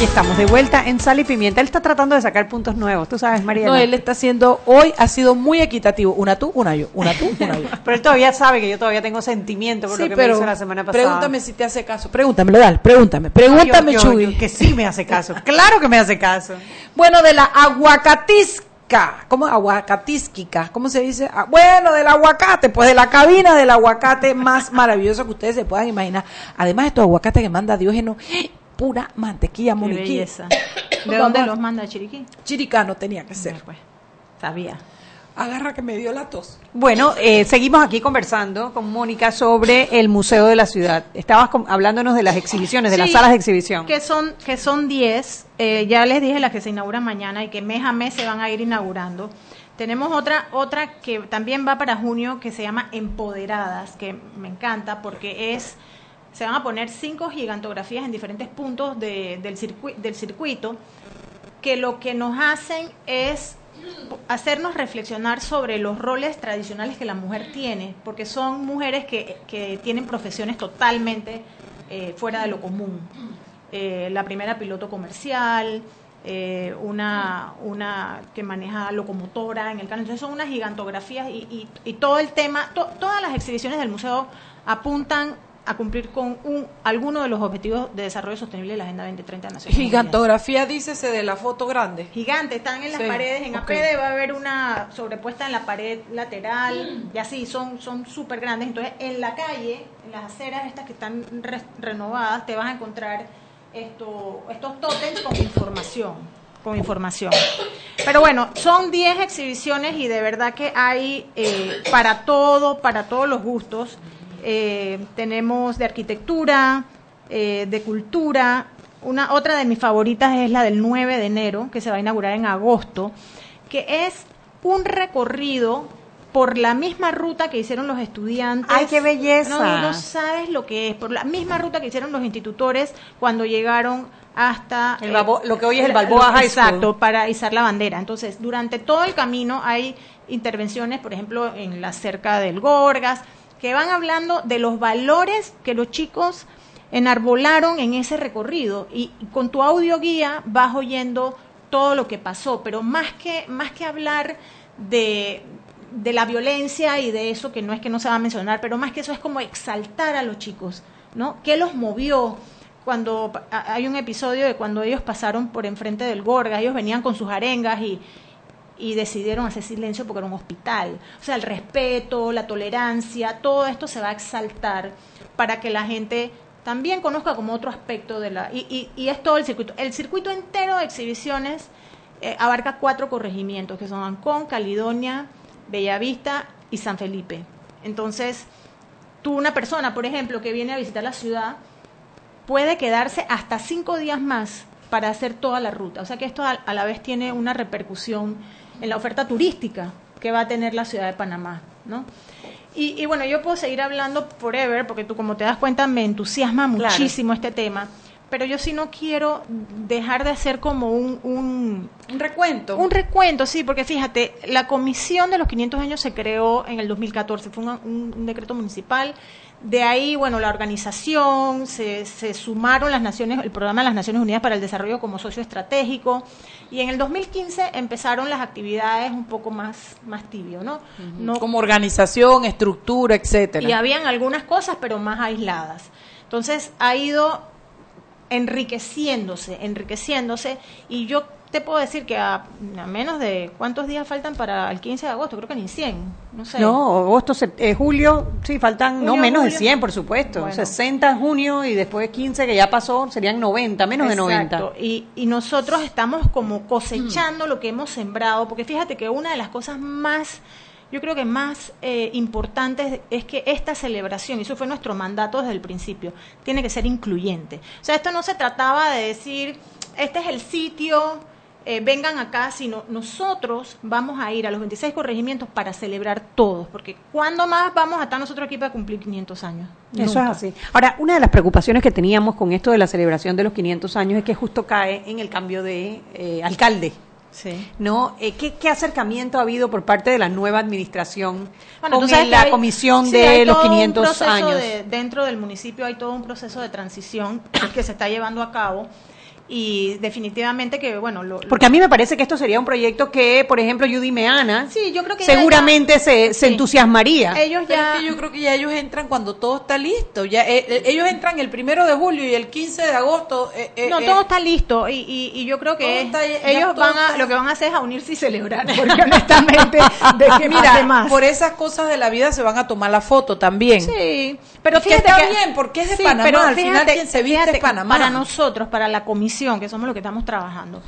Y estamos de vuelta en Sal y Pimienta. Él está tratando de sacar puntos nuevos, tú sabes, María. No, él está haciendo, hoy ha sido muy equitativo. Una tú, una yo, una tú, una yo. pero él todavía sabe que yo todavía tengo sentimiento por lo que me hizo la semana pasada. Pregúntame si te hace caso. Pregúntamelo, dale, pregúntame. Pregúntame, Chuy. que sí me hace caso. claro que me hace caso. Bueno, de la aguacatisca. ¿Cómo? Aguacatisquica. ¿Cómo se dice? Ah, bueno, del aguacate. Pues de la cabina del aguacate más maravilloso que ustedes se puedan imaginar. Además, estos aguacates que manda Diógeno pura mantequilla moniquí. ¿De dónde los manda Chiriquí? Chiricano tenía que ser. pues, sabía. Agarra que me dio la tos. Bueno, eh, seguimos aquí conversando con Mónica sobre el Museo de la Ciudad. Estabas hablándonos de las exhibiciones, de las salas de exhibición. Que son que son 10, eh, ya les dije las que se inauguran mañana y que mes a mes se van a ir inaugurando. Tenemos otra, otra que también va para junio que se llama Empoderadas, que me encanta porque es se van a poner cinco gigantografías en diferentes puntos del, del circuito que lo que nos hacen es hacernos reflexionar sobre los roles tradicionales que la mujer tiene, porque son mujeres que, que tienen profesiones totalmente eh, fuera de lo común. Eh, la primera piloto comercial, eh, una, una que maneja locomotora en el canal. Entonces son unas gigantografías y, y, todo el tema, todas las exhibiciones del museo apuntan a cumplir con un, alguno de los objetivos de desarrollo sostenible de la Agenda 2030 Nacional. Gigantografía, dícese de la foto grande. Gigante, están en las paredes, en APD va a haber una sobrepuesta en la pared lateral, y así, son son súper grandes. Entonces, en la calle, en las aceras estas que están renovadas, te vas a encontrar esto, estos tótems con información con información. Pero bueno, son 10 exhibiciones y de verdad que hay eh, para todo, para todos los gustos. Eh, tenemos de arquitectura, eh, de cultura. Una, otra de mis favoritas es la del 9 de enero, que se va a inaugurar en agosto, que es un recorrido por la misma ruta que hicieron los estudiantes. ¡Ay, qué belleza! No, no sabes lo que es, por la misma ruta que hicieron los institutores cuando llegaron hasta el lo que hoy es el Balboa High School. Exacto, para izar la bandera. Entonces, durante todo el camino hay intervenciones, por ejemplo, en la cerca del Gorgas, que van hablando de los valores que los chicos enarbolaron en ese recorrido y, con tu audio guía vas oyendo todo lo que pasó, pero más que, más que hablar de, de la violencia y de eso que no es que no se va a mencionar, pero más que eso es como exaltar a los chicos, ¿no? ¿Qué los movió? Cuando hay un episodio de cuando ellos pasaron por enfrente del Gorga, ellos venían con sus arengas y, y decidieron hacer silencio porque era un hospital. O sea, el respeto, la tolerancia, todo esto se va a exaltar para que la gente también conozca como otro aspecto de la... Y, y, es todo el circuito. El circuito entero de exhibiciones eh, abarca cuatro corregimientos, que son Ancón, Caledonia, Bellavista y San Felipe. Entonces, tú una persona, por ejemplo, que viene a visitar la ciudad, puede quedarse hasta cinco días más para hacer toda la ruta. O sea que esto a, a la vez tiene una repercusión en la oferta turística que va a tener la ciudad de Panamá, ¿no? Y, y, bueno, yo puedo seguir hablando forever, porque tú como te das cuenta me entusiasma muchísimo este tema, pero yo sí no quiero dejar de hacer como un, un, un... recuento. Un recuento, sí, porque fíjate, la comisión de los 500 años se creó en el 2014, fue un, un decreto municipal de ahí, bueno, la organización, se, se, sumaron las naciones, el programa de las Naciones Unidas para el Desarrollo como socio estratégico, y en el 2015 empezaron las actividades un poco más, más tibio, ¿no? Uh -huh. ¿no? Como organización, estructura, etcétera. Y habían algunas cosas, pero más aisladas. Entonces ha ido enriqueciéndose, enriqueciéndose, y yo te puedo decir que a, a, menos de cuántos días faltan para el 15 de agosto, creo que ni 100, no sé. No, agosto, eh, julio, sí, faltan julio, no menos julio. de 100, por supuesto. Bueno. 60 en junio y después 15 que ya pasó, serían 90, menos Exacto. de 90. Y, y nosotros estamos como cosechando mm. lo que hemos sembrado, porque fíjate que una de las cosas más yo creo que más eh, importante es que esta celebración, y eso fue nuestro mandato desde el principio, tiene que ser incluyente. O sea, esto no se trataba de decir, este es el sitio, eh, vengan acá, sino nosotros vamos a ir a los 26 corregimientos para celebrar todos, porque ¿cuándo más vamos a estar nosotros aquí para cumplir 500 años? Eso es así. Ahora, una de las preocupaciones que teníamos con esto de la celebración de los 500 años es que justo cae en el cambio de eh, alcalde. Sí. ¿No? Eh, ¿qué, ¿qué, acercamiento ha habido por parte de la nueva administración bueno, con el, la hay, comisión sí, de los 500 años? De, dentro del municipio hay todo un proceso de transición que se está llevando a cabo y definitivamente que bueno lo, porque a mí me parece que esto sería un proyecto que por ejemplo Judy Meana sí yo creo que seguramente ya, se, se sí. entusiasmaría. Ellos ya es que yo creo que ya ellos entran cuando todo está listo. Ya eh, ellos entran el primero de julio y el 15 de agosto eh, eh, no todo está listo y, y, y yo creo que está, ellos van a lo que van a hacer es a unirse y celebrar porque honestamente de que mira más. por esas cosas de la vida se van a tomar la foto también. Sí pero fíjate que está que, bien porque es de sí, Panamá pero al final quien se viste es Panamá. para nosotros para la comisión que somos los que estamos trabajando,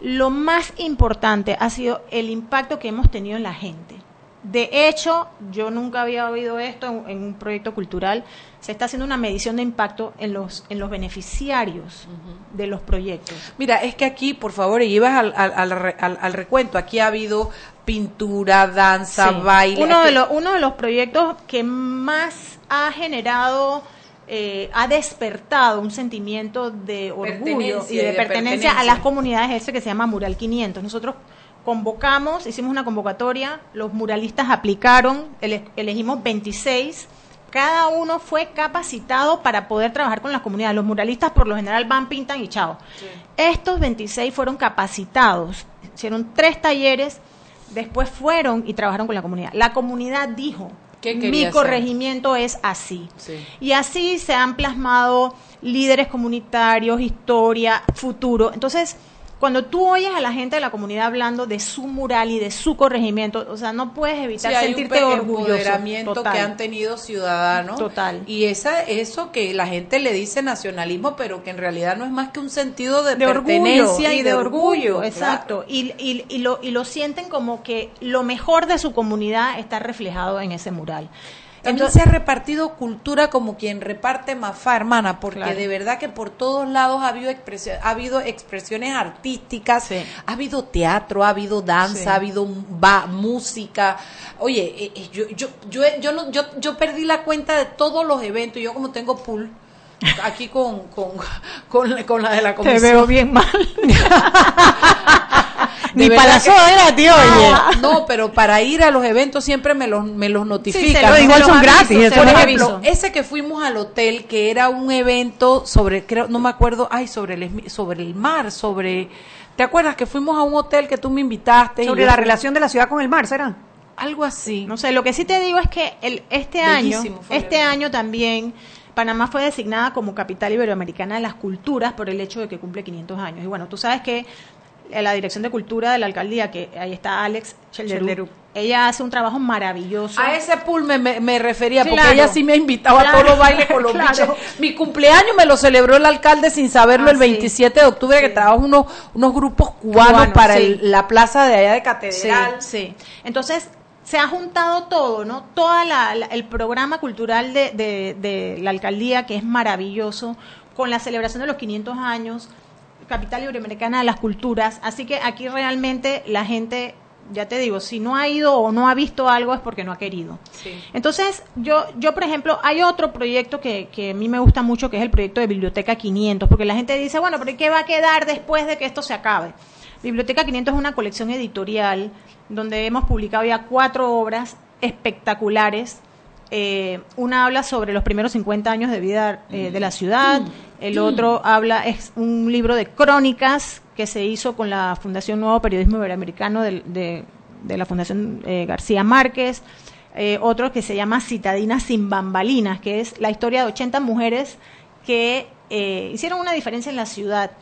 lo más importante ha sido el impacto que hemos tenido en la gente. De hecho, yo nunca había oído esto en, en un proyecto cultural. Se está haciendo una medición de impacto en los, en los beneficiarios uh -huh. de los proyectos. Mira, es que aquí, por favor, y ibas al, al, al, al recuento, aquí ha habido pintura, danza, sí. baile. Uno de, los, uno de los proyectos que más ha generado eh, ha despertado un sentimiento de orgullo y de, de, pertenencia, pertenencia, a las comunidades ese que se llama Mural 500. Nosotros convocamos, hicimos una convocatoria, los muralistas aplicaron, ele elegimos 26, cada uno fue capacitado para poder trabajar con las comunidades. Los muralistas por lo general van, pintan y chao. Sí. Estos 26 fueron capacitados, hicieron tres talleres, después fueron y trabajaron con la comunidad. La comunidad dijo, mi corregimiento es así. Sí. Y así se han plasmado líderes comunitarios, historia, futuro. Entonces, cuando tú oyes a la gente de la comunidad hablando de su mural y de su corregimiento, o sea, no puedes evitar sí, sentirte un orgulloso. empoderamiento que han tenido ciudadanos. Total. Y esa, eso que la gente le dice nacionalismo, pero que en realidad no es más que un sentido de, de pertenencia y, y de, orgullo. orgullo exacto. Claro. Y, y, y, lo, y lo sienten como que lo mejor de su comunidad está reflejado en ese mural. También Entonces, se ha repartido cultura como quien reparte mafá, hermana, porque claro. de verdad que por todos lados ha habido, expresión, ha habido expresiones artísticas, sí. ha habido teatro, ha habido danza, sí. ha habido va, música. Oye, eh, yo, yo, yo, yo, no, yo, yo perdí la cuenta de todos los eventos, yo como tengo pool aquí con, con, con, con la de la comisión. Te veo bien mal. Ni para la sodera, tío, oye. No, pero para ir a los eventos siempre me los, me los notifican. Sí, lo, igual son gratis. Por ejemplo, ese que fuimos al hotel, que era un evento sobre, creo, no me acuerdo, ay, sobre el, sobre el mar, sobre... ¿Te acuerdas que fuimos a un hotel que tú me invitaste? Sobre la fui... relación de la ciudad con el mar, ¿será? Algo así. No sé, lo que sí te digo es que el, este Bellísimo año, este año también... Panamá fue designada como capital iberoamericana de las culturas por el hecho de que cumple 500 años. Y bueno, tú sabes que la Dirección de Cultura de la Alcaldía, que ahí está Alex Chelderup, ella hace un trabajo maravilloso. A ese pool me, me, me refería, claro, porque ella sí me invitaba claro, a todos los bailes claro. bichos. Mi cumpleaños me lo celebró el alcalde sin saberlo ah, el 27 sí. de octubre, sí. que trajo unos, unos grupos cubanos Cubano, para sí. el, la plaza de allá de Catedral. Sí. Entonces, se ha juntado todo, ¿no? Todo el programa cultural de, de, la alcaldía, que es maravilloso, con la celebración de los 500 años, capital iberoamericana de las culturas. Así que aquí realmente la gente ya te digo, si no ha ido o no ha visto algo es porque no ha querido. Entonces, yo, yo, por ejemplo, hay otro proyecto que, que, a mí me gusta mucho, que es el proyecto de Biblioteca 500, porque la gente dice, bueno, pero ¿qué va a quedar después de que esto se acabe? Biblioteca 500 es una colección editorial donde hemos publicado ya cuatro obras espectaculares. Eh, una habla sobre los primeros 50 años de vida eh, de la ciudad, el otro habla, es un libro de crónicas que se hizo con la Fundación Nuevo Periodismo Iberoamericano de, de, la Fundación eh, García Márquez, eh, otro que se llama Citadinas sin bambalinas, que es la historia de 80 mujeres que eh, hicieron una diferencia en la ciudad.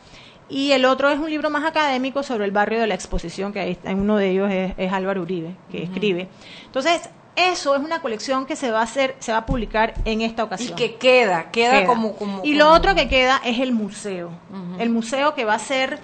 Y el otro es un libro más académico sobre el barrio de la exposición, que ahí, uno de ellos es, Álvaro Uribe, que escribe. Entonces, eso es una colección que se va a hacer, se va a publicar en esta ocasión. Y que queda, queda, como, Y lo otro que queda es el museo. El museo que va a ser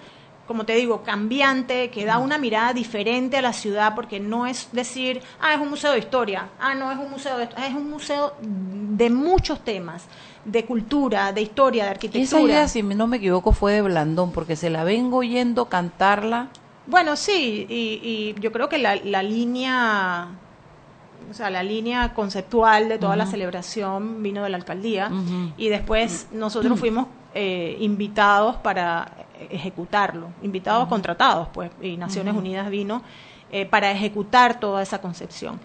como te digo, cambiante, que da una mirada diferente a la ciudad, porque no es decir, ah, es un museo de historia, ah, no es un museo de es un museo de muchos temas, de cultura, de historia, de arquitectura. Esa idea, si no me equivoco, fue de Blandón, porque se la vengo oyendo cantarla. Bueno, sí, y, yo creo que la, línea o sea, la línea conceptual de toda la celebración vino de la alcaldía y después nosotros fuimos eh, invitados para ejecutarlo, invitados contratados, pues, y Naciones Unidas vino eh, para ejecutar toda esa concepción.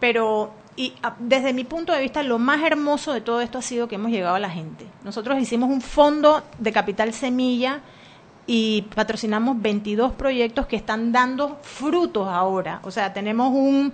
Pero y desde mi punto de vista, lo más hermoso de todo esto ha sido que hemos llegado a la gente. Nosotros hicimos un fondo de capital semilla y patrocinamos 22 proyectos que están dando frutos ahora. O sea, tenemos un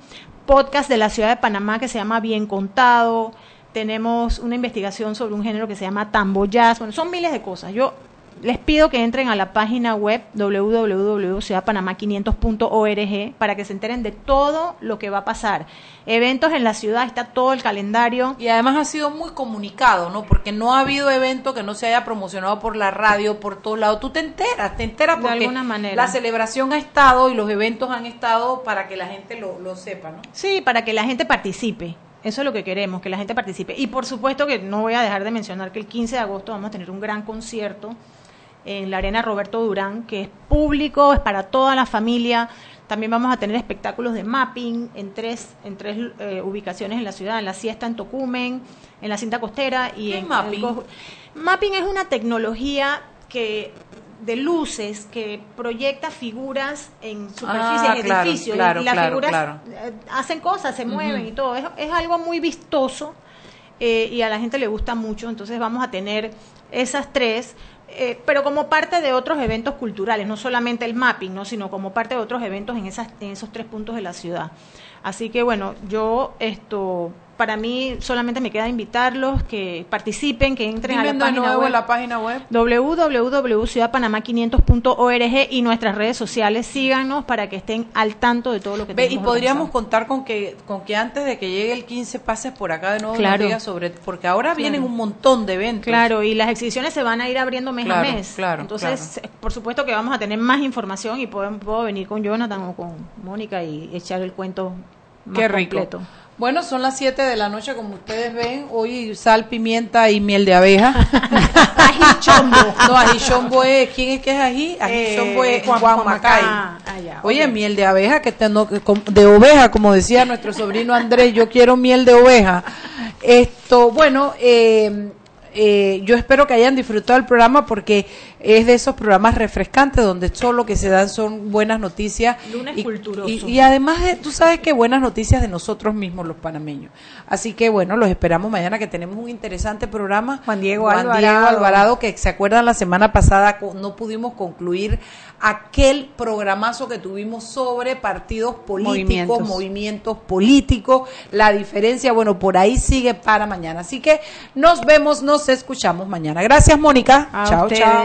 podcast de la ciudad de Panamá que se llama Bien Contado, tenemos una investigación sobre un género que se llama tambo bueno, son miles de cosas. Yo les pido que entren a la página web www.ciudadpanamá500.org para que se enteren de todo lo que va a pasar. Eventos en la ciudad, está todo el calendario. Y además ha sido muy comunicado, ¿no? Porque no ha habido evento que no se haya promocionado por la radio, por todos lados. Tú te enteras, te enteras porque de alguna manera. la celebración ha estado y los eventos han estado para que la gente lo, lo sepa, ¿no? Sí, para que la gente participe. Eso es lo que queremos, que la gente participe. Y por supuesto que no voy a dejar de mencionar que el 15 de agosto vamos a tener un gran concierto en la Arena Roberto Durán, que es público, es para toda la familia. También vamos a tener espectáculos de mapping en tres, en tres eh, ubicaciones en la ciudad, en la siesta en Tocumen, en la cinta costera y en mapping? mapping es una tecnología que de luces que proyecta figuras en superficie, ah, en edificios, y las figuras eh, hacen cosas, se mueven y todo. Es, algo muy vistoso eh, y a la gente le gusta mucho. Entonces vamos a tener esas tres, eh, pero como parte de otros eventos culturales, no solamente el mapping, ¿no? sino como parte de otros eventos en, esas, en esos tres puntos de la ciudad. Así que bueno, yo esto para mí solamente me queda invitarlos que participen, que entren a la página, web, la página web www.ciudadpanamá500.org y nuestras redes sociales. Síganos para que estén al tanto de todo lo que tenemos. Y podríamos contar con que con que antes de que llegue el 15 pases por acá de nuevo claro. sobre porque ahora vienen un montón de eventos. Claro, y las exhibiciones se van a ir abriendo mes a mes. Claro, Entonces, por supuesto que vamos a tener más información y puedo, puedo venir con Jonathan o con Mónica y echar el cuento más Qué rico. completo. Bueno, son las 7 de la noche, como ustedes ven. Hoy sal, pimienta y miel de abeja. ají chombo. No, ají chombo es. ¿Quién es que es ají? Ají eh, chombo es Juan, Macay. Ah, Oye, miel de abeja, que tengo, de oveja, como decía nuestro sobrino Andrés, yo quiero miel de oveja. Esto, bueno, eh, eh, yo espero que hayan disfrutado el programa porque es de esos programas refrescantes donde solo lo que se dan son buenas noticias. Lunes y, Y, además, tú sabes que buenas noticias de nosotros mismos, los panameños. Así que bueno, los esperamos mañana que tenemos un interesante programa. Juan Diego Juan Alvarado. Diego Alvarado, que se acuerdan la semana pasada no pudimos concluir aquel programazo que tuvimos sobre partidos políticos, movimientos. políticos, la diferencia, bueno, por ahí sigue para mañana. Así que nos vemos, nos escuchamos mañana. Gracias, Mónica. chao, chao.